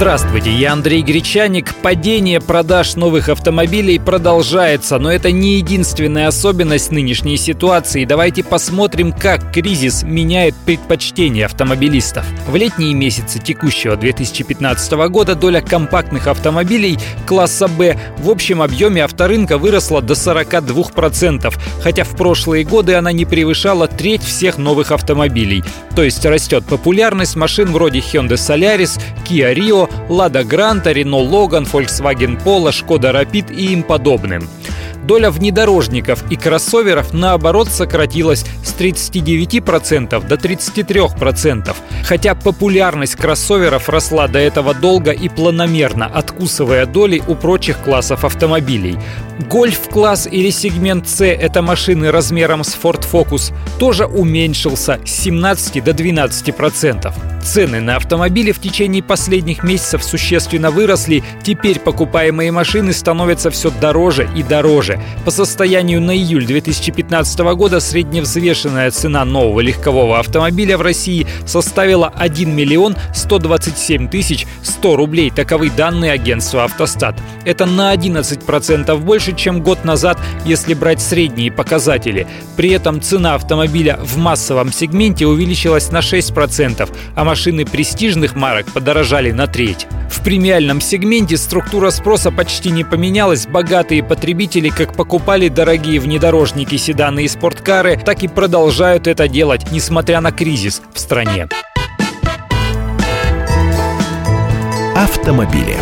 Здравствуйте, я Андрей Гречаник. Падение продаж новых автомобилей продолжается, но это не единственная особенность нынешней ситуации. Давайте посмотрим, как кризис меняет предпочтения автомобилистов. В летние месяцы текущего 2015 года доля компактных автомобилей класса «Б» в общем объеме авторынка выросла до 42%, хотя в прошлые годы она не превышала треть всех новых автомобилей. То есть растет популярность машин вроде Hyundai Solaris, Kia Rio, Lada Granta, Renault Logan, Volkswagen Polo, Skoda Rapid и им подобным. Доля внедорожников и кроссоверов, наоборот, сократилась с 39% до 33%. Хотя популярность кроссоверов росла до этого долго и планомерно, откусывая доли у прочих классов автомобилей. Гольф-класс или сегмент C – это машины размером с Ford Focus – тоже уменьшился с 17 до 12%. Цены на автомобили в течение последних месяцев существенно выросли, теперь покупаемые машины становятся все дороже и дороже. По состоянию на июль 2015 года средневзвешенная цена нового легкового автомобиля в России составила 1 миллион 127 тысяч 100 рублей. Таковы данные агентства «Автостат». Это на 11% больше, чем год назад, если брать средние показатели. При этом цена автомобиля в массовом сегменте увеличилась на 6%, а машины престижных марок подорожали на треть. В премиальном сегменте структура спроса почти не поменялась. Богатые потребители как покупали дорогие внедорожники, седаны и спорткары, так и продолжают это делать, несмотря на кризис в стране. Автомобили.